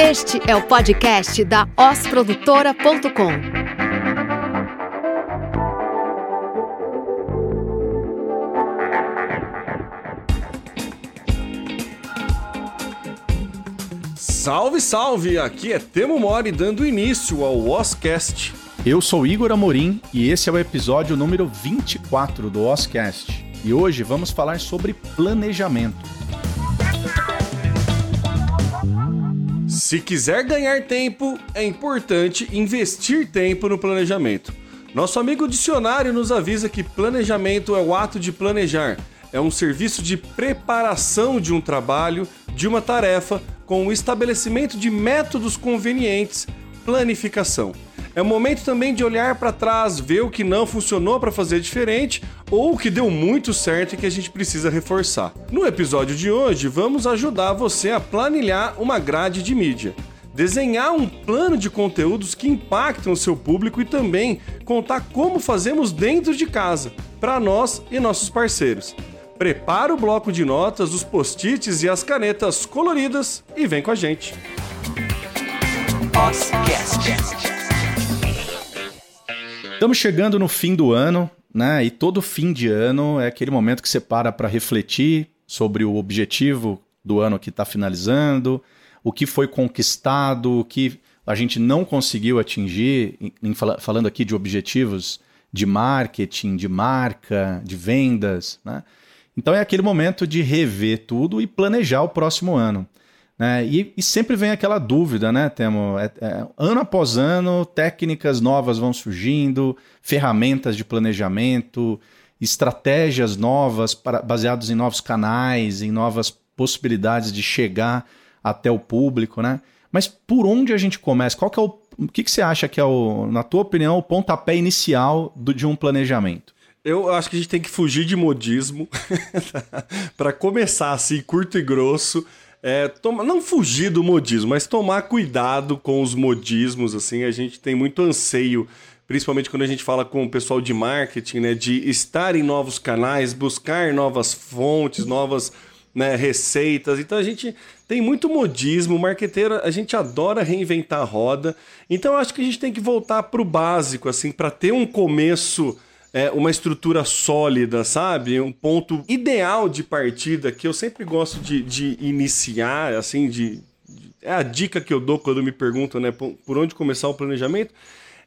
Este é o podcast da osprodutora.com. Salve, salve! Aqui é Temo Mori dando início ao Oscast. Eu sou Igor Amorim e esse é o episódio número 24 do Oscast. E hoje vamos falar sobre planejamento. Se quiser ganhar tempo, é importante investir tempo no planejamento. Nosso amigo dicionário nos avisa que planejamento é o ato de planejar, é um serviço de preparação de um trabalho, de uma tarefa, com o estabelecimento de métodos convenientes, planificação. É momento também de olhar para trás, ver o que não funcionou para fazer diferente ou o que deu muito certo e que a gente precisa reforçar. No episódio de hoje, vamos ajudar você a planilhar uma grade de mídia desenhar um plano de conteúdos que impactam o seu público e também contar como fazemos dentro de casa, para nós e nossos parceiros. Prepara o bloco de notas, os post-its e as canetas coloridas e vem com a gente. Estamos chegando no fim do ano, né? E todo fim de ano é aquele momento que você para para refletir sobre o objetivo do ano que está finalizando, o que foi conquistado, o que a gente não conseguiu atingir, em, falando aqui de objetivos de marketing, de marca, de vendas, né? Então é aquele momento de rever tudo e planejar o próximo ano. Né? E, e, sempre vem aquela dúvida, né, Temo? É, é, ano após ano, técnicas novas vão surgindo, ferramentas de planejamento, estratégias novas para, baseadas em novos canais, em novas possibilidades de chegar até o público, né? Mas por onde a gente começa? Qual que é o, o que, que você acha que é, o, na tua opinião, o pontapé inicial do, de um planejamento? Eu acho que a gente tem que fugir de modismo para começar assim, curto e grosso é, toma, não fugir do modismo, mas tomar cuidado com os modismos, assim, a gente tem muito anseio, principalmente quando a gente fala com o pessoal de marketing, né, de estar em novos canais, buscar novas fontes, novas né, receitas, então a gente tem muito modismo, marqueteiro, a gente adora reinventar a roda, então eu acho que a gente tem que voltar para o básico, assim, para ter um começo é, uma estrutura sólida, sabe? Um ponto ideal de partida que eu sempre gosto de, de iniciar, assim, de, de, é a dica que eu dou quando me perguntam, né, por, por onde começar o planejamento.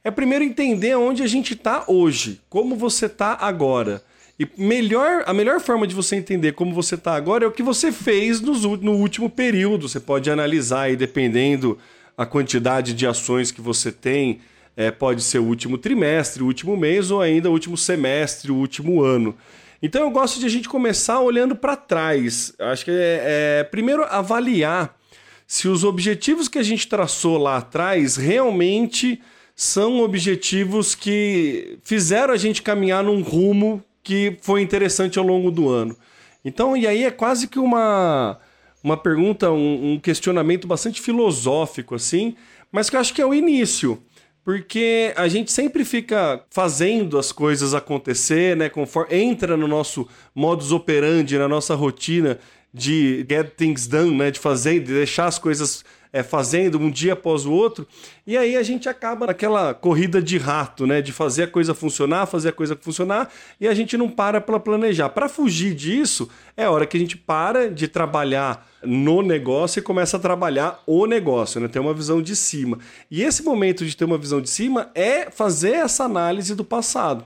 É primeiro entender onde a gente está hoje, como você está agora. E melhor, a melhor forma de você entender como você está agora é o que você fez nos, no último período. Você pode analisar aí, dependendo a quantidade de ações que você tem, é, pode ser o último trimestre, o último mês ou ainda o último semestre, o último ano. Então eu gosto de a gente começar olhando para trás. Acho que é, é primeiro avaliar se os objetivos que a gente traçou lá atrás realmente são objetivos que fizeram a gente caminhar num rumo que foi interessante ao longo do ano. Então, e aí é quase que uma, uma pergunta, um, um questionamento bastante filosófico, assim, mas que eu acho que é o início porque a gente sempre fica fazendo as coisas acontecer, né? Conforme entra no nosso modus operandi, na nossa rotina de get things done, né? De fazer, de deixar as coisas é, fazendo um dia após o outro, e aí a gente acaba naquela corrida de rato, né? De fazer a coisa funcionar, fazer a coisa funcionar, e a gente não para para planejar. Para fugir disso, é hora que a gente para de trabalhar no negócio e começa a trabalhar o negócio, né? Ter uma visão de cima. E esse momento de ter uma visão de cima é fazer essa análise do passado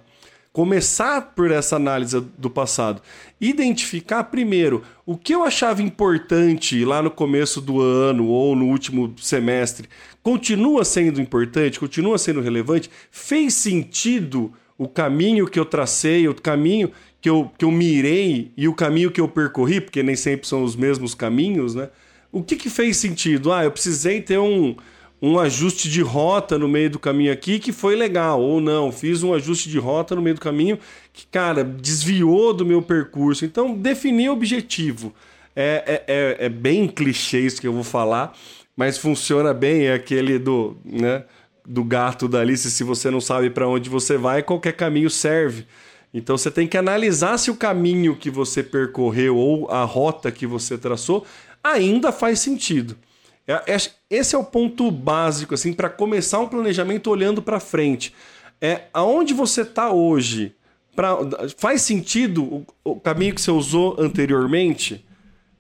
começar por essa análise do passado. Identificar primeiro o que eu achava importante lá no começo do ano ou no último semestre continua sendo importante, continua sendo relevante, fez sentido o caminho que eu tracei, o caminho que eu, que eu mirei e o caminho que eu percorri, porque nem sempre são os mesmos caminhos, né? O que, que fez sentido? Ah, eu precisei ter um, um ajuste de rota no meio do caminho aqui que foi legal, ou não, fiz um ajuste de rota no meio do caminho que, cara, desviou do meu percurso. Então, definir objetivo. É, é, é, é bem clichê isso que eu vou falar, mas funciona bem, é aquele do, né, do gato da Alice, se você não sabe para onde você vai, qualquer caminho serve. Então você tem que analisar se o caminho que você percorreu ou a rota que você traçou ainda faz sentido. É, é, esse é o ponto básico, assim, para começar um planejamento olhando para frente. É aonde você está hoje. Pra, faz sentido o, o caminho que você usou anteriormente?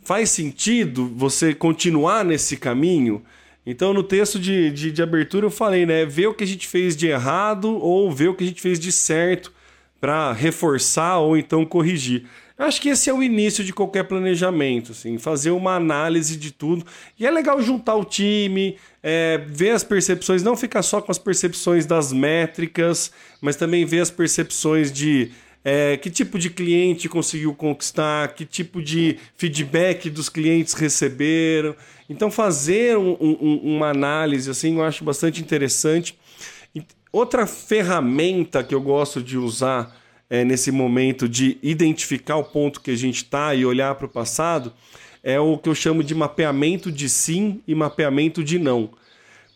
Faz sentido você continuar nesse caminho? Então, no texto de, de, de, abertura, eu falei, né? Ver o que a gente fez de errado ou ver o que a gente fez de certo para reforçar ou então corrigir. Acho que esse é o início de qualquer planejamento, assim, fazer uma análise de tudo. E é legal juntar o time, é, ver as percepções, não ficar só com as percepções das métricas, mas também ver as percepções de é, que tipo de cliente conseguiu conquistar, que tipo de feedback dos clientes receberam. Então, fazer um, um, uma análise assim eu acho bastante interessante. Outra ferramenta que eu gosto de usar é, nesse momento de identificar o ponto que a gente está e olhar para o passado, é o que eu chamo de mapeamento de sim e mapeamento de não.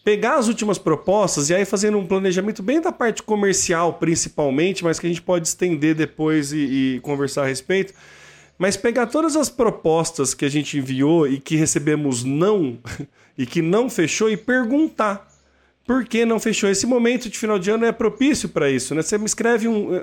Pegar as últimas propostas e aí fazendo um planejamento bem da parte comercial, principalmente, mas que a gente pode estender depois e, e conversar a respeito. Mas pegar todas as propostas que a gente enviou e que recebemos não, e que não fechou, e perguntar por que não fechou. Esse momento de final de ano é propício para isso, né? Você me escreve um.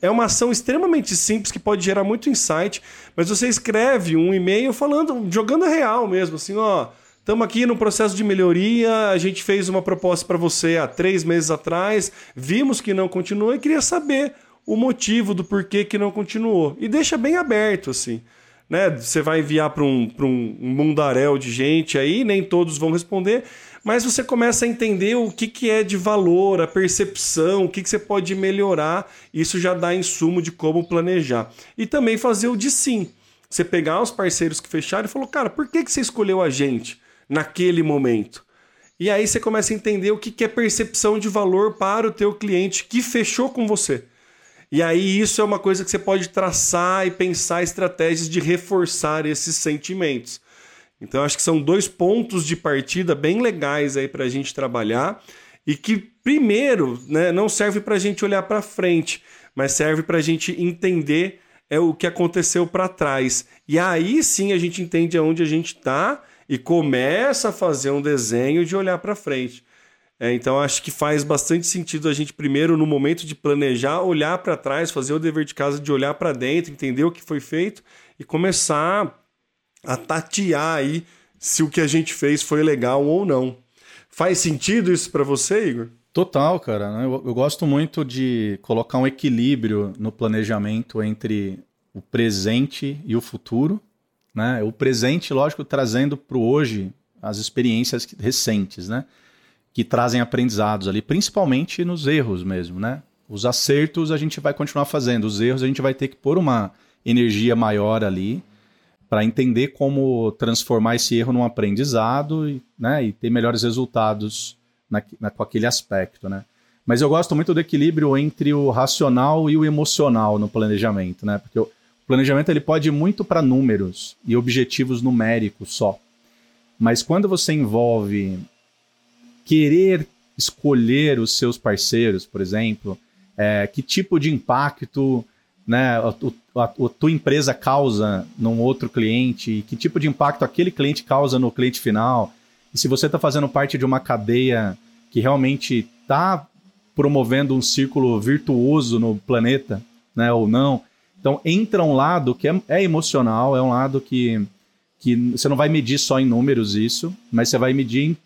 É uma ação extremamente simples que pode gerar muito insight, mas você escreve um e-mail falando, jogando real mesmo, assim, ó. Estamos aqui no processo de melhoria. A gente fez uma proposta para você há três meses atrás, vimos que não continuou e queria saber o motivo do porquê que não continuou. E deixa bem aberto, assim. Né? Você vai enviar para um, um mundaréu de gente aí, nem todos vão responder, mas você começa a entender o que, que é de valor, a percepção, o que, que você pode melhorar. Isso já dá insumo de como planejar. E também fazer o de sim. Você pegar os parceiros que fecharam e falou, cara, por que, que você escolheu a gente naquele momento? E aí você começa a entender o que, que é percepção de valor para o teu cliente que fechou com você. E aí isso é uma coisa que você pode traçar e pensar estratégias de reforçar esses sentimentos. Então acho que são dois pontos de partida bem legais aí para a gente trabalhar e que primeiro, né, não serve para a gente olhar para frente, mas serve para a gente entender é o que aconteceu para trás. E aí sim a gente entende aonde a gente está e começa a fazer um desenho de olhar para frente. É, então acho que faz bastante sentido a gente primeiro no momento de planejar olhar para trás, fazer o dever de casa de olhar para dentro, entender o que foi feito e começar a tatear aí se o que a gente fez foi legal ou não. Faz sentido isso para você, Igor? Total, cara. Né? Eu, eu, gosto muito de colocar um equilíbrio no planejamento entre o presente e o futuro. Né? O presente, lógico, trazendo para o hoje as experiências recentes, né? que trazem aprendizados ali, principalmente nos erros mesmo. Né? Os acertos a gente vai continuar fazendo, os erros a gente vai ter que pôr uma energia maior ali para entender como transformar esse erro num aprendizado e, né, e ter melhores resultados na, na, com aquele aspecto, né? Mas eu gosto muito do equilíbrio entre o racional e o emocional no planejamento, né? Porque o planejamento ele pode ir muito para números e objetivos numéricos só. Mas quando você envolve querer escolher os seus parceiros, por exemplo, é, que tipo de impacto né, a, a, a, tua empresa causa num outro cliente, que tipo de impacto aquele cliente causa no cliente final, e se você está fazendo parte de uma cadeia que realmente está promovendo um círculo virtuoso no planeta, né, ou não. Então entra um lado que é, é emocional, é um lado que, que você não vai medir só em números isso, mas você vai medir em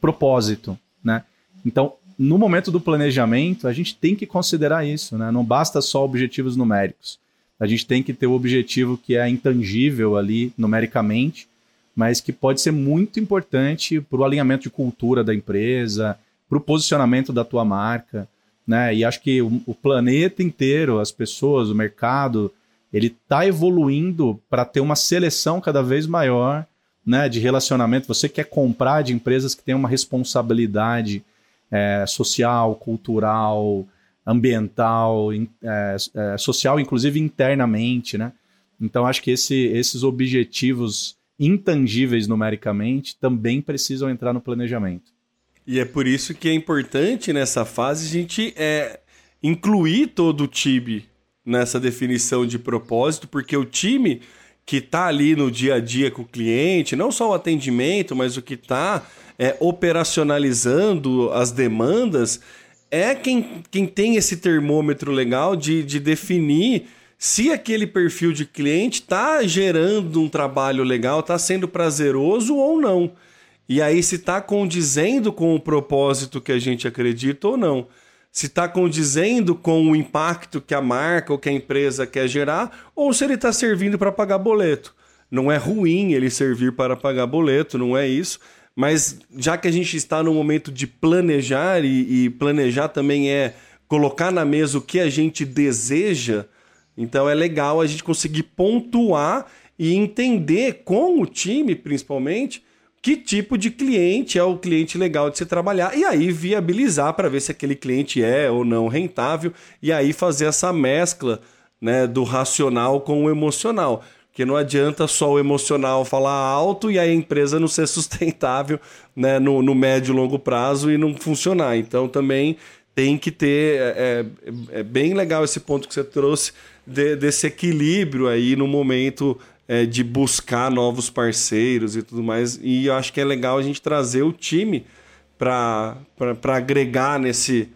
propósito, né? Então no momento do planejamento, a gente tem que considerar isso, né? Não basta só objetivos numéricos. A gente tem que ter o objetivo que é intangível ali numericamente, mas que pode ser muito importante para o alinhamento de cultura da empresa, para o posicionamento da tua marca, né? E acho que o, o planeta inteiro, as pessoas, o mercado, ele está evoluindo para ter uma seleção cada vez maior, né? De relacionamento. Você quer comprar de empresas que têm uma responsabilidade é, social, cultural, ambiental, é, é, social, inclusive internamente, né? Então acho que esse, esses objetivos intangíveis numericamente também precisam entrar no planejamento. E é por isso que é importante nessa fase a gente é, incluir todo o time nessa definição de propósito, porque o time que está ali no dia a dia com o cliente, não só o atendimento, mas o que está é, operacionalizando as demandas, é quem, quem tem esse termômetro legal de, de definir se aquele perfil de cliente está gerando um trabalho legal, está sendo prazeroso ou não. E aí, se está condizendo com o propósito que a gente acredita ou não. Se está condizendo com o impacto que a marca ou que a empresa quer gerar, ou se ele está servindo para pagar boleto. Não é ruim ele servir para pagar boleto, não é isso. Mas já que a gente está no momento de planejar, e, e planejar também é colocar na mesa o que a gente deseja, então é legal a gente conseguir pontuar e entender com o time, principalmente, que tipo de cliente é o cliente legal de se trabalhar e aí viabilizar para ver se aquele cliente é ou não rentável e aí fazer essa mescla né, do racional com o emocional. Porque não adianta só o emocional falar alto e a empresa não ser sustentável né, no, no médio e longo prazo e não funcionar. Então também tem que ter. É, é, é bem legal esse ponto que você trouxe de, desse equilíbrio aí no momento é, de buscar novos parceiros e tudo mais. E eu acho que é legal a gente trazer o time para agregar nesse,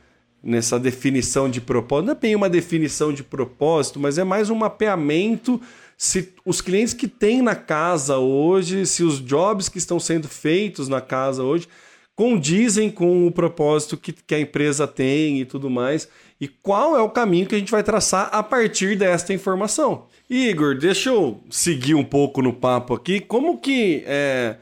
nessa definição de propósito. Não é bem uma definição de propósito, mas é mais um mapeamento se os clientes que tem na casa hoje, se os jobs que estão sendo feitos na casa hoje condizem com o propósito que, que a empresa tem e tudo mais, e qual é o caminho que a gente vai traçar a partir desta informação. Igor, deixa eu seguir um pouco no papo aqui. Como que é,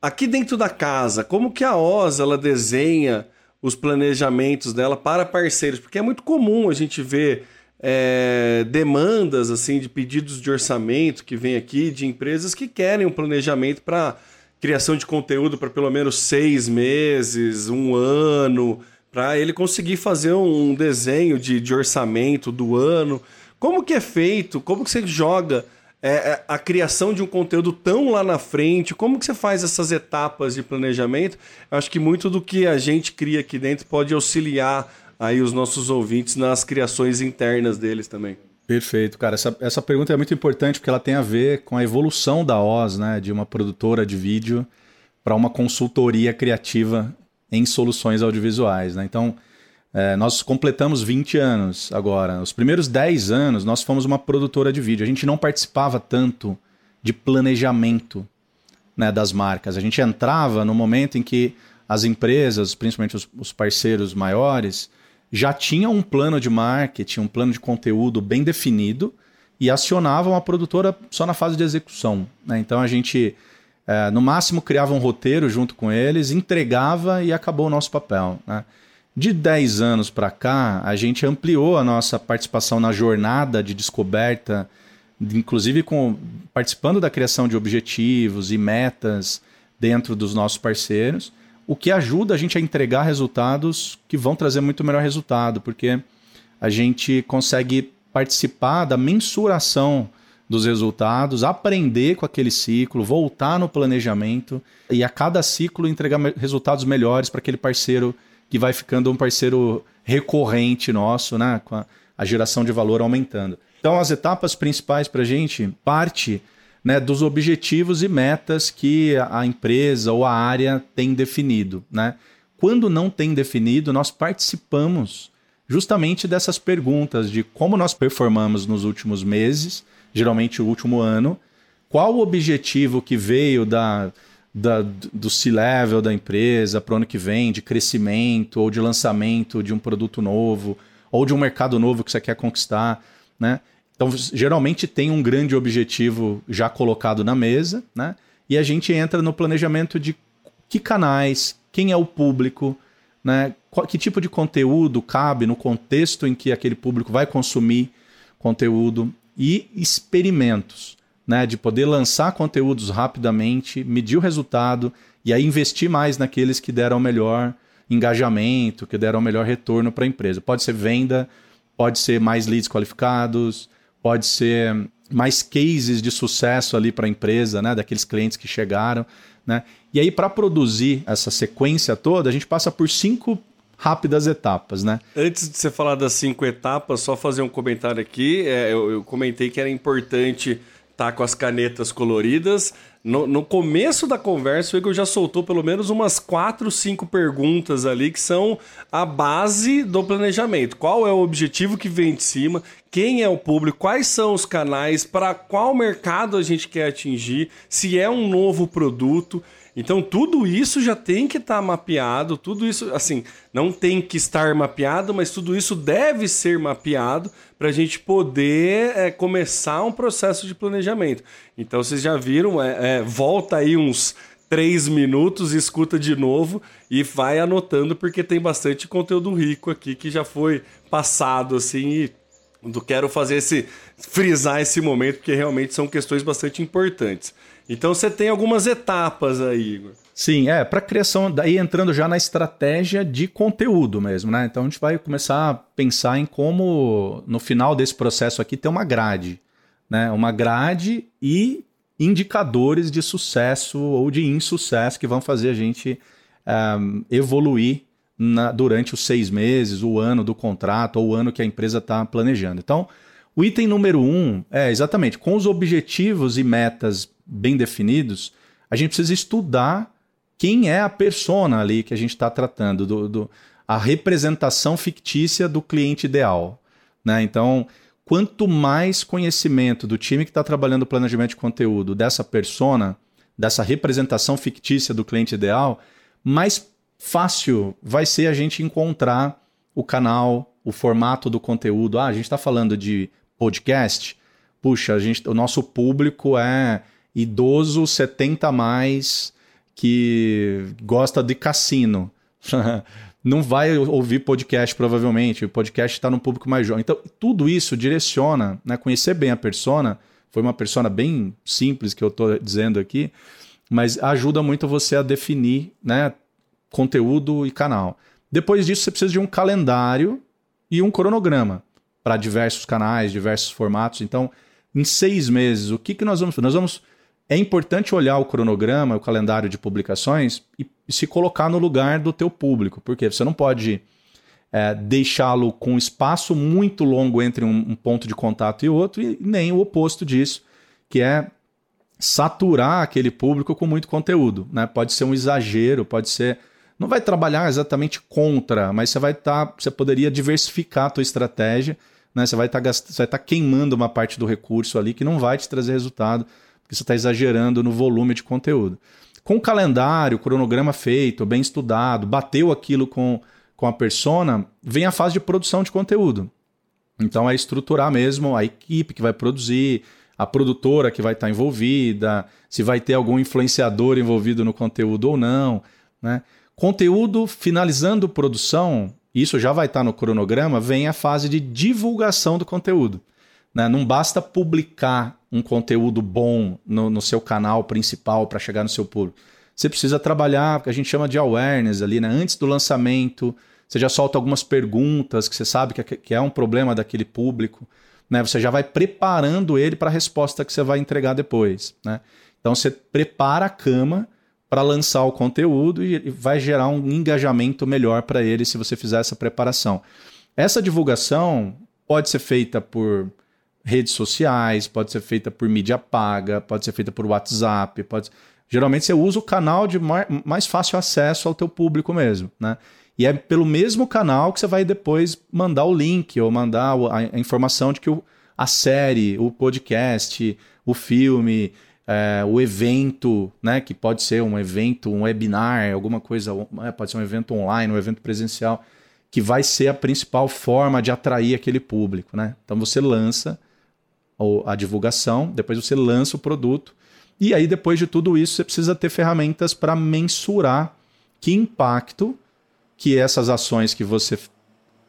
aqui dentro da casa, como que a Oz ela desenha os planejamentos dela para parceiros? Porque é muito comum a gente ver é, demandas assim de pedidos de orçamento que vem aqui de empresas que querem um planejamento para criação de conteúdo para pelo menos seis meses, um ano, para ele conseguir fazer um desenho de, de orçamento do ano. Como que é feito? Como que você joga é, é, a criação de um conteúdo tão lá na frente? Como que você faz essas etapas de planejamento? Eu acho que muito do que a gente cria aqui dentro pode auxiliar aí os nossos ouvintes nas criações internas deles também. Perfeito, cara. Essa, essa pergunta é muito importante porque ela tem a ver com a evolução da Oz, né, de uma produtora de vídeo para uma consultoria criativa em soluções audiovisuais. Né? Então, é, nós completamos 20 anos agora. Os primeiros 10 anos, nós fomos uma produtora de vídeo. A gente não participava tanto de planejamento né, das marcas. A gente entrava no momento em que as empresas, principalmente os, os parceiros maiores, já tinha um plano de marketing, um plano de conteúdo bem definido e acionavam a produtora só na fase de execução. Né? Então a gente, é, no máximo, criava um roteiro junto com eles, entregava e acabou o nosso papel. Né? De 10 anos para cá, a gente ampliou a nossa participação na jornada de descoberta, inclusive com, participando da criação de objetivos e metas dentro dos nossos parceiros o que ajuda a gente a entregar resultados que vão trazer muito melhor resultado, porque a gente consegue participar da mensuração dos resultados, aprender com aquele ciclo, voltar no planejamento e a cada ciclo entregar resultados melhores para aquele parceiro que vai ficando um parceiro recorrente nosso, né? com a, a geração de valor aumentando. Então, as etapas principais para a gente parte né, dos objetivos e metas que a empresa ou a área tem definido. Né? Quando não tem definido, nós participamos justamente dessas perguntas de como nós performamos nos últimos meses, geralmente o último ano, qual o objetivo que veio da, da, do C-level da empresa para o ano que vem, de crescimento ou de lançamento de um produto novo, ou de um mercado novo que você quer conquistar. Né? Então, geralmente tem um grande objetivo já colocado na mesa, né? E a gente entra no planejamento de que canais, quem é o público, né? que tipo de conteúdo cabe no contexto em que aquele público vai consumir conteúdo e experimentos, né? De poder lançar conteúdos rapidamente, medir o resultado e aí investir mais naqueles que deram melhor engajamento, que deram melhor retorno para a empresa. Pode ser venda, pode ser mais leads qualificados, pode ser mais cases de sucesso ali para a empresa, né, daqueles clientes que chegaram, né? E aí para produzir essa sequência toda, a gente passa por cinco rápidas etapas, né? Antes de você falar das cinco etapas, só fazer um comentário aqui. É, eu, eu, comentei que era importante tá com as canetas coloridas. No, no começo da conversa, o Igor já soltou pelo menos umas quatro, cinco perguntas ali que são a base do planejamento. Qual é o objetivo que vem de cima? Quem é o público? Quais são os canais? Para qual mercado a gente quer atingir? Se é um novo produto. Então tudo isso já tem que estar tá mapeado, tudo isso, assim, não tem que estar mapeado, mas tudo isso deve ser mapeado para a gente poder é, começar um processo de planejamento. Então vocês já viram, é, é, volta aí uns três minutos, escuta de novo e vai anotando porque tem bastante conteúdo rico aqui que já foi passado assim e quero fazer esse frisar esse momento porque realmente são questões bastante importantes. Então você tem algumas etapas aí, Igor. Sim, é, para criação, daí entrando já na estratégia de conteúdo mesmo, né? Então a gente vai começar a pensar em como, no final desse processo aqui, ter uma grade, né? Uma grade e indicadores de sucesso ou de insucesso que vão fazer a gente um, eh, evoluir na, durante os seis meses, o ano do contrato ou o ano que a empresa está planejando. Então, o item número um é exatamente com os objetivos e metas bem definidos, a gente precisa estudar quem é a persona ali que a gente está tratando, do, do, a representação fictícia do cliente ideal. Né? Então, quanto mais conhecimento do time que está trabalhando o planejamento de conteúdo dessa persona, dessa representação fictícia do cliente ideal, mais fácil vai ser a gente encontrar o canal, o formato do conteúdo. Ah, a gente está falando de podcast. Puxa, a gente, o nosso público é idoso 70 a mais que gosta de cassino. não vai ouvir podcast provavelmente, o podcast está no público mais jovem. Então, tudo isso direciona, né, conhecer bem a persona, foi uma persona bem simples que eu estou dizendo aqui, mas ajuda muito você a definir né, conteúdo e canal. Depois disso, você precisa de um calendário e um cronograma para diversos canais, diversos formatos. Então, em seis meses, o que, que nós vamos fazer? Nós vamos é importante olhar o cronograma, o calendário de publicações e, se colocar no lugar do teu público, porque você não pode é, deixá-lo com espaço muito longo entre um, um, ponto de contato e outro, e nem o oposto disso, que é saturar aquele público com muito conteúdo. Né? Pode ser um exagero, pode ser. Não vai trabalhar exatamente contra, mas você vai estar. Tá, você poderia diversificar a tua estratégia, né? Você vai estar tá, tá queimando uma parte do recurso ali que não vai te trazer resultado porque você está exagerando no volume de conteúdo. Com o calendário, cronograma feito, bem estudado, bateu aquilo com, com a persona, vem a fase de produção de conteúdo. Então é estruturar mesmo a equipe que vai produzir, a produtora que vai estar envolvida, se vai ter algum influenciador envolvido no conteúdo ou não. Né? Conteúdo finalizando produção, isso já vai estar no cronograma, vem a fase de divulgação do conteúdo. Né? Não basta publicar um conteúdo bom no, no seu canal principal para chegar no seu público. Você precisa trabalhar o que a gente chama de awareness ali, né? Antes do lançamento, você já solta algumas perguntas que você sabe que é, que é um problema daquele público. Né? Você já vai preparando ele para a resposta que você vai entregar depois. Né? Então você prepara a cama para lançar o conteúdo e vai gerar um engajamento melhor para ele se você fizer essa preparação. Essa divulgação pode ser feita por redes sociais, pode ser feita por mídia paga, pode ser feita por WhatsApp, pode geralmente você usa o canal de mais fácil acesso ao teu público mesmo, né? E é pelo mesmo canal que você vai depois mandar o link ou mandar a informação de que a série, o podcast, o filme, é, o evento, né, que pode ser um evento, um webinar, alguma coisa, é, pode ser um evento online, um evento presencial, que vai ser a principal forma de atrair aquele público, né? Então você lança a divulgação, depois você lança o produto. E aí, depois de tudo isso, você precisa ter ferramentas para mensurar que impacto que essas ações que você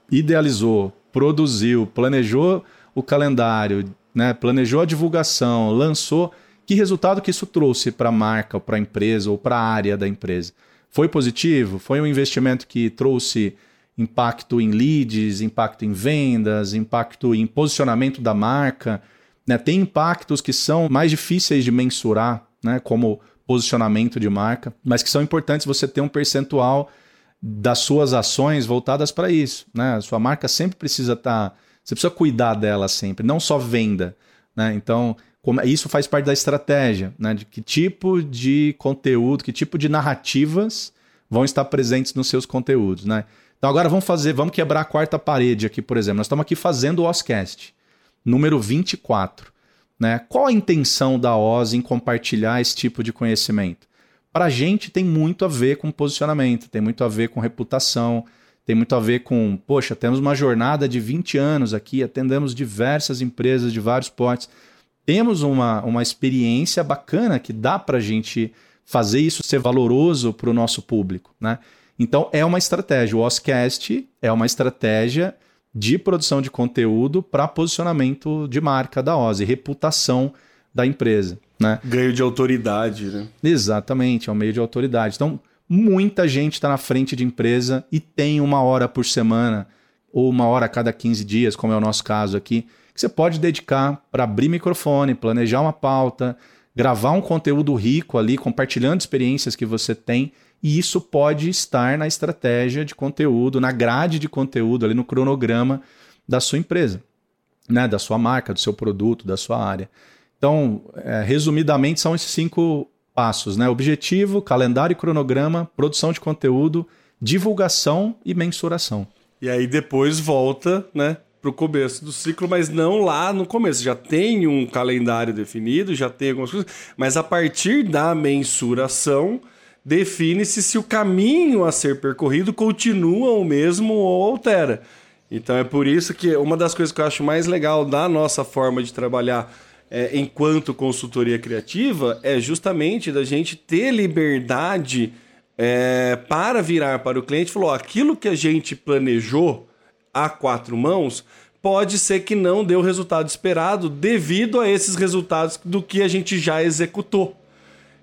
idealizou, produziu, planejou o calendário, né, planejou a divulgação, lançou, que resultado que isso trouxe para a marca, para a empresa ou para a área da empresa. Foi positivo? Foi um investimento que trouxe impacto em leads, impacto em vendas, impacto em posicionamento da marca? Né? Tem impactos que são mais difíceis de mensurar, né? como posicionamento de marca, mas que são importantes você ter um percentual das suas ações voltadas para isso. Né? A sua marca sempre precisa estar. Tá, você precisa cuidar dela sempre, não só venda. Né? Então, como, isso faz parte da estratégia, né? De que tipo de conteúdo, que tipo de narrativas vão estar presentes nos seus conteúdos, né? Então agora vamos fazer, vamos quebrar a quarta parede aqui, por exemplo. Nós estamos aqui fazendo o Oscast, número 24. Né? Qual a intenção da Oz em compartilhar esse tipo de conhecimento? Para a gente tem muito a ver com posicionamento, tem muito a ver com reputação, tem muito a ver com, poxa, temos uma jornada de 20 anos aqui, atendemos diversas empresas de vários portes, temos uma, uma experiência bacana que dá para a gente fazer isso ser valoroso para o nosso público. Né? Então é uma estratégia. O Oscast é uma estratégia de produção de conteúdo para posicionamento de marca da OSE, reputação da empresa. Né? Ganho de autoridade, né? Exatamente, é um meio de autoridade. Então, muita gente está na frente de empresa e tem uma hora por semana, ou uma hora a cada 15 dias, como é o nosso caso aqui, que você pode dedicar para abrir microfone, planejar uma pauta, gravar um conteúdo rico ali, compartilhando experiências que você tem e isso pode estar na estratégia de conteúdo, na grade de conteúdo, ali no cronograma da sua empresa, né? da sua marca, do seu produto, da sua área. Então, é, resumidamente, são esses cinco passos: né? objetivo, calendário e cronograma, produção de conteúdo, divulgação e mensuração. E aí depois volta, né? Para o começo do ciclo, mas não lá no começo. Já tem um calendário definido, já tem algumas coisas, mas a partir da mensuração define-se se o caminho a ser percorrido continua o mesmo ou altera. Então é por isso que uma das coisas que eu acho mais legal da nossa forma de trabalhar é, enquanto consultoria criativa é justamente da gente ter liberdade é, para virar para o cliente e falar: aquilo que a gente planejou a quatro mãos pode ser que não dê o resultado esperado devido a esses resultados do que a gente já executou.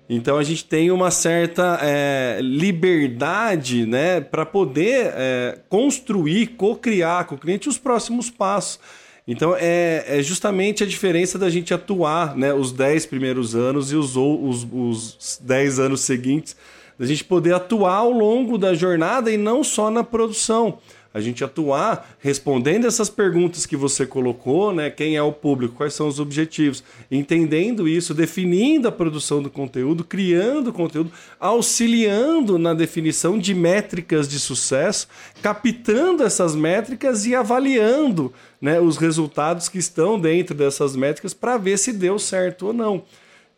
Então a gente tem uma certa é, liberdade né, para poder é, construir, co-criar com o cliente os próximos passos. Então é, é, justamente a diferença da gente atuar né, os 10 primeiros anos e os, os, os 10 anos seguintes, da gente poder atuar ao longo da jornada e não só na produção a gente atuar respondendo essas perguntas que você colocou, né? Quem é o público, quais são os objetivos, entendendo isso, definindo a produção do conteúdo, criando conteúdo, auxiliando na definição de métricas de sucesso, captando essas métricas e avaliando né, os resultados que estão dentro dessas métricas para ver se deu certo ou não.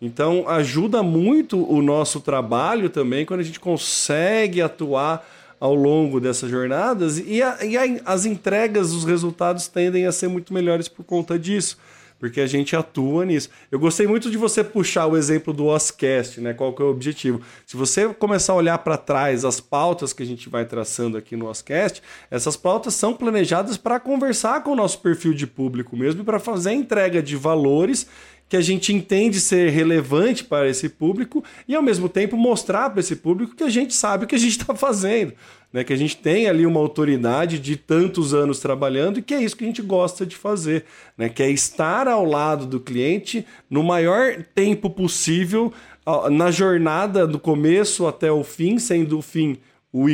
Então, ajuda muito o nosso trabalho também quando a gente consegue atuar ao longo dessas jornadas e, a, e a, as entregas, os resultados tendem a ser muito melhores por conta disso, porque a gente atua nisso. Eu gostei muito de você puxar o exemplo do Oscast, né? Qual que é o objetivo? Se você começar a olhar para trás as pautas que a gente vai traçando aqui no Oscast, essas pautas são planejadas para conversar com o nosso perfil de público mesmo, para fazer a entrega de valores que a gente entende ser relevante para esse público e ao mesmo tempo mostrar para esse público que a gente sabe o que a gente está fazendo, né? Que a gente tem ali uma autoridade de tantos anos trabalhando e que é isso que a gente gosta de fazer, né? Que é estar ao lado do cliente no maior tempo possível na jornada do começo até o fim, sendo o fim o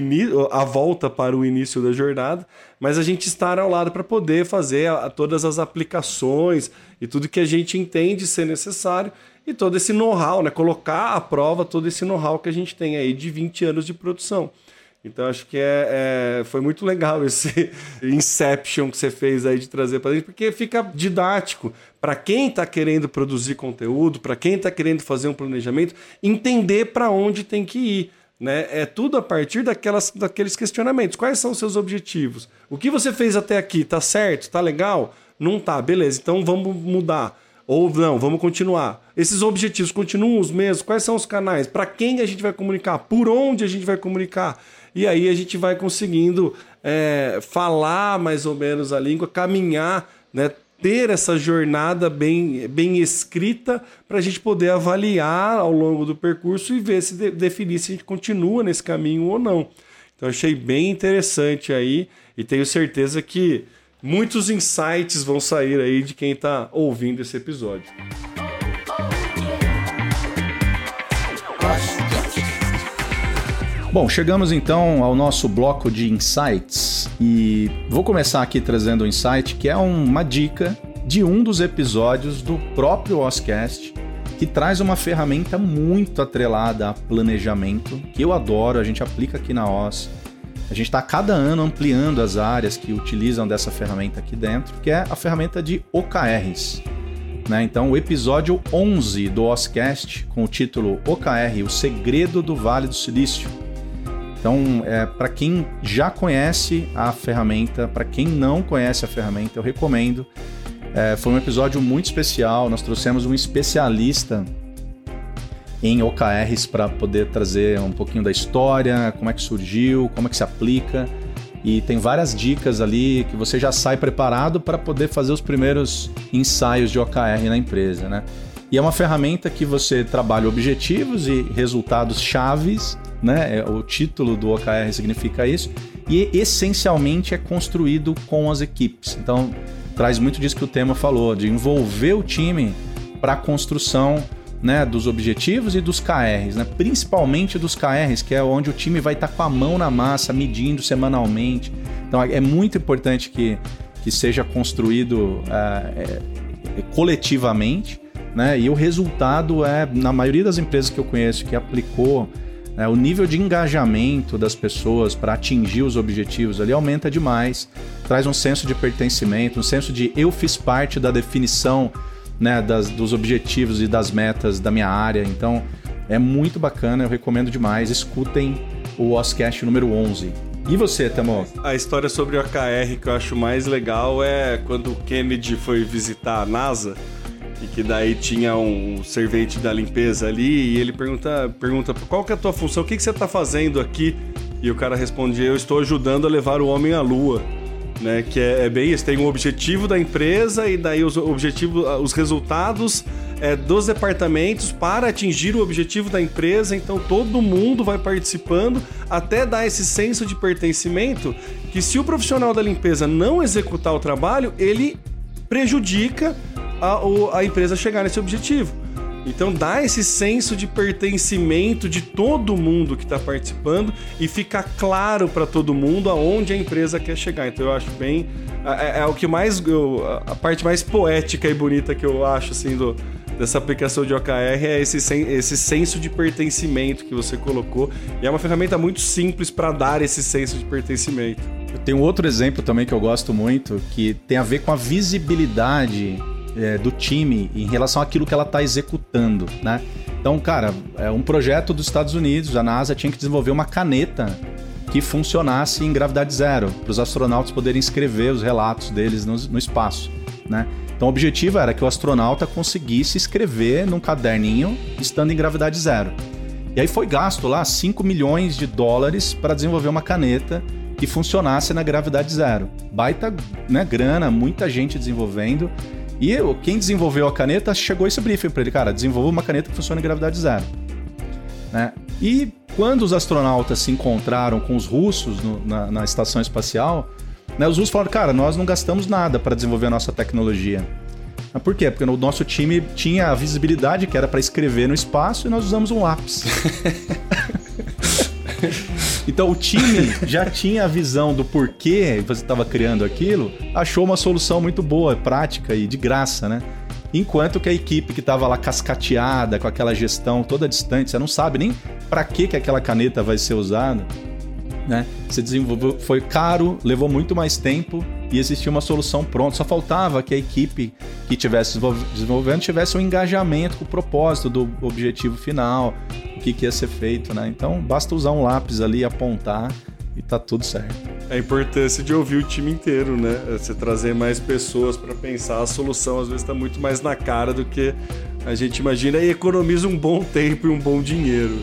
a volta para o início da jornada, mas a gente estar ao lado para poder fazer a, a todas as aplicações e tudo que a gente entende ser necessário e todo esse know-how, né? colocar à prova todo esse know-how que a gente tem aí de 20 anos de produção. Então acho que é, é, foi muito legal esse inception que você fez aí de trazer para gente, porque fica didático para quem está querendo produzir conteúdo, para quem está querendo fazer um planejamento, entender para onde tem que ir. Né? É tudo a partir daquelas, daqueles questionamentos. Quais são os seus objetivos? O que você fez até aqui? Tá certo? Tá legal? Não tá, beleza. Então vamos mudar. Ou não, vamos continuar. Esses objetivos continuam os mesmos? Quais são os canais? Para quem a gente vai comunicar? Por onde a gente vai comunicar? E aí a gente vai conseguindo é, falar mais ou menos a língua, caminhar, né? Ter essa jornada bem, bem escrita para a gente poder avaliar ao longo do percurso e ver se de, definir se a gente continua nesse caminho ou não. Então achei bem interessante aí e tenho certeza que muitos insights vão sair aí de quem está ouvindo esse episódio. Bom, chegamos então ao nosso bloco de insights e vou começar aqui trazendo um insight que é uma dica de um dos episódios do próprio Oscast, que traz uma ferramenta muito atrelada a planejamento, que eu adoro, a gente aplica aqui na OS. A gente está cada ano ampliando as áreas que utilizam dessa ferramenta aqui dentro, que é a ferramenta de OKRs. Né? Então, o episódio 11 do Oscast, com o título OKR, o segredo do Vale do Silício. Então, é, para quem já conhece a ferramenta, para quem não conhece a ferramenta, eu recomendo. É, foi um episódio muito especial. Nós trouxemos um especialista em OKRs para poder trazer um pouquinho da história, como é que surgiu, como é que se aplica. E tem várias dicas ali que você já sai preparado para poder fazer os primeiros ensaios de OKR na empresa, né? E é uma ferramenta que você trabalha objetivos e resultados chaves, né? É, o título do OKR significa isso. E essencialmente é construído com as equipes. Então, traz muito disso que o tema falou, de envolver o time para a construção né, dos objetivos e dos KRs, né, principalmente dos KRs, que é onde o time vai estar tá com a mão na massa, medindo semanalmente. Então é muito importante que, que seja construído é, é, coletivamente, né, e o resultado é, na maioria das empresas que eu conheço que aplicou, né, o nível de engajamento das pessoas para atingir os objetivos ali aumenta demais, traz um senso de pertencimento, um senso de eu fiz parte da definição né, das, dos objetivos e das metas da minha área. Então é muito bacana, eu recomendo demais. Escutem o Oscast número 11. E você, Tamo? A história sobre o AKR que eu acho mais legal é quando o Kennedy foi visitar a NASA e que daí tinha um servente da limpeza ali e ele pergunta, pergunta qual que é a tua função, o que, que você está fazendo aqui? E o cara respondia, eu estou ajudando a levar o homem à lua né? Que é, é, bem isso, tem um objetivo da empresa e daí os objetivos, ah, os resultados é, dos departamentos para atingir o objetivo da empresa. Então todo mundo vai participando até dar esse senso de pertencimento que se o profissional da limpeza não executar o trabalho, ele prejudica a, a empresa chegar nesse objetivo. Então dá esse senso de pertencimento de todo mundo que está participando e fica claro para todo mundo aonde a empresa quer chegar. Então eu acho bem é, é o que mais eu, a parte mais poética e bonita que eu acho assim do dessa aplicação de OKR é esse, esse senso de pertencimento que você colocou. E é uma ferramenta muito simples para dar esse senso de pertencimento. Eu tenho outro exemplo também que eu gosto muito, que tem a ver com a visibilidade é, do time em relação àquilo que ela está executando, né? Então, cara, é um projeto dos Estados Unidos, a NASA tinha que desenvolver uma caneta que funcionasse em gravidade zero, para os astronautas poderem escrever os relatos deles no, no espaço, né? Então, o objetivo era que o astronauta conseguisse escrever num caderninho estando em gravidade zero. E aí foi gasto lá 5 milhões de dólares para desenvolver uma caneta que funcionasse na gravidade zero. Baita né, grana, muita gente desenvolvendo. E eu, quem desenvolveu a caneta chegou esse briefing para ele, cara, desenvolva uma caneta que funciona em gravidade zero. Né? E quando os astronautas se encontraram com os russos no, na, na, estação espacial, né, os russos falaram, cara, nós não gastamos nada para desenvolver a nossa tecnologia. Mas por quê? Porque o nosso time tinha a visibilidade que era para escrever no espaço e nós usamos um lápis. Então o time já tinha a visão do porquê você estava criando aquilo, achou uma solução muito boa, prática e de graça, né? Enquanto que a equipe que estava lá cascateada, com aquela gestão toda distante, você não sabe nem para que, que aquela caneta vai ser usada, né? Você desenvolveu, foi caro, levou muito mais tempo e existia uma solução pronta. Só faltava que a equipe que estivesse desenvolvendo tivesse um engajamento com o propósito do objetivo final, o que, que ia ser feito, né? Então basta usar um lápis ali, apontar e tá tudo certo. A importância de ouvir o time inteiro, né? Você trazer mais pessoas para pensar a solução, às vezes está muito mais na cara do que a gente imagina e economiza um bom tempo e um bom dinheiro.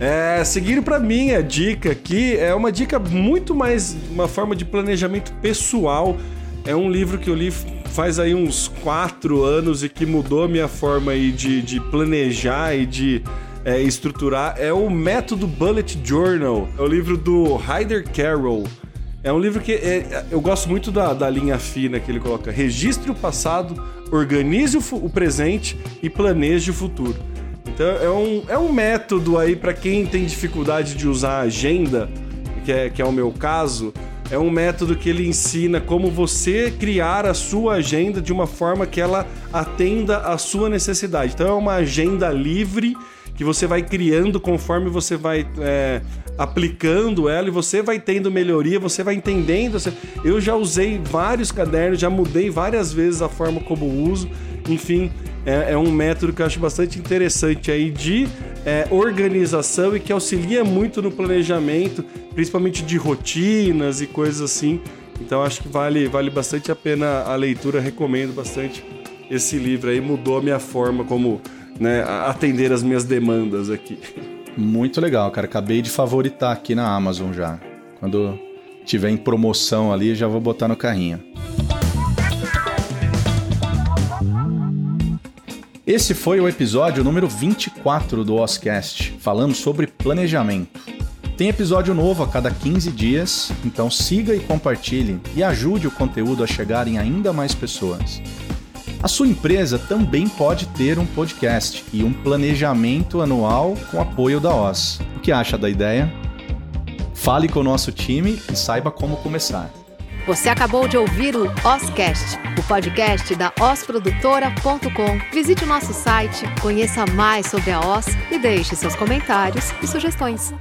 É, seguindo para mim a dica aqui, é uma dica muito mais uma forma de planejamento pessoal. É um livro que eu li faz aí uns quatro anos e que mudou a minha forma aí de, de planejar e de é, estruturar é o Método Bullet Journal. É o livro do Ryder Carroll. É um livro que é, eu gosto muito da, da linha fina que ele coloca. Registre o passado, organize o, o presente e planeje o futuro. Então é um, é um método aí para quem tem dificuldade de usar a agenda, que é, que é o meu caso, É um método que ele ensina como você criar a sua agenda de uma forma que ela atenda à sua necessidade. Então é uma agenda livre que você vai criando conforme você vai é, aplicando ela e você vai tendo melhoria, você vai entendendo. Eu já usei vários cadernos, já mudei várias vezes a forma como uso. Enfim, é, é um método que eu acho bastante interessante aí de é, organização e que auxilia muito no planejamento, principalmente de rotinas e coisas assim. Então acho que vale, vale bastante a pena a leitura, recomendo bastante esse livro aí, mudou a minha forma como né, atender as minhas demandas aqui. Muito legal, cara. Acabei de favoritar aqui na Amazon já. Quando tiver em promoção ali, já vou botar no carrinho. Esse foi o episódio número 24 do Oscast. Falamos sobre planejamento. Tem episódio novo a cada 15 dias, então siga e compartilhe e ajude o conteúdo a chegar em ainda mais pessoas. A sua empresa também pode ter um podcast e um planejamento anual com apoio da OS. O que acha da ideia? Fale com o nosso time e saiba como começar. Você acabou de ouvir o Oscast, o podcast da osprodutora.com. Visite o nosso site, conheça mais sobre a Os e deixe seus comentários e sugestões.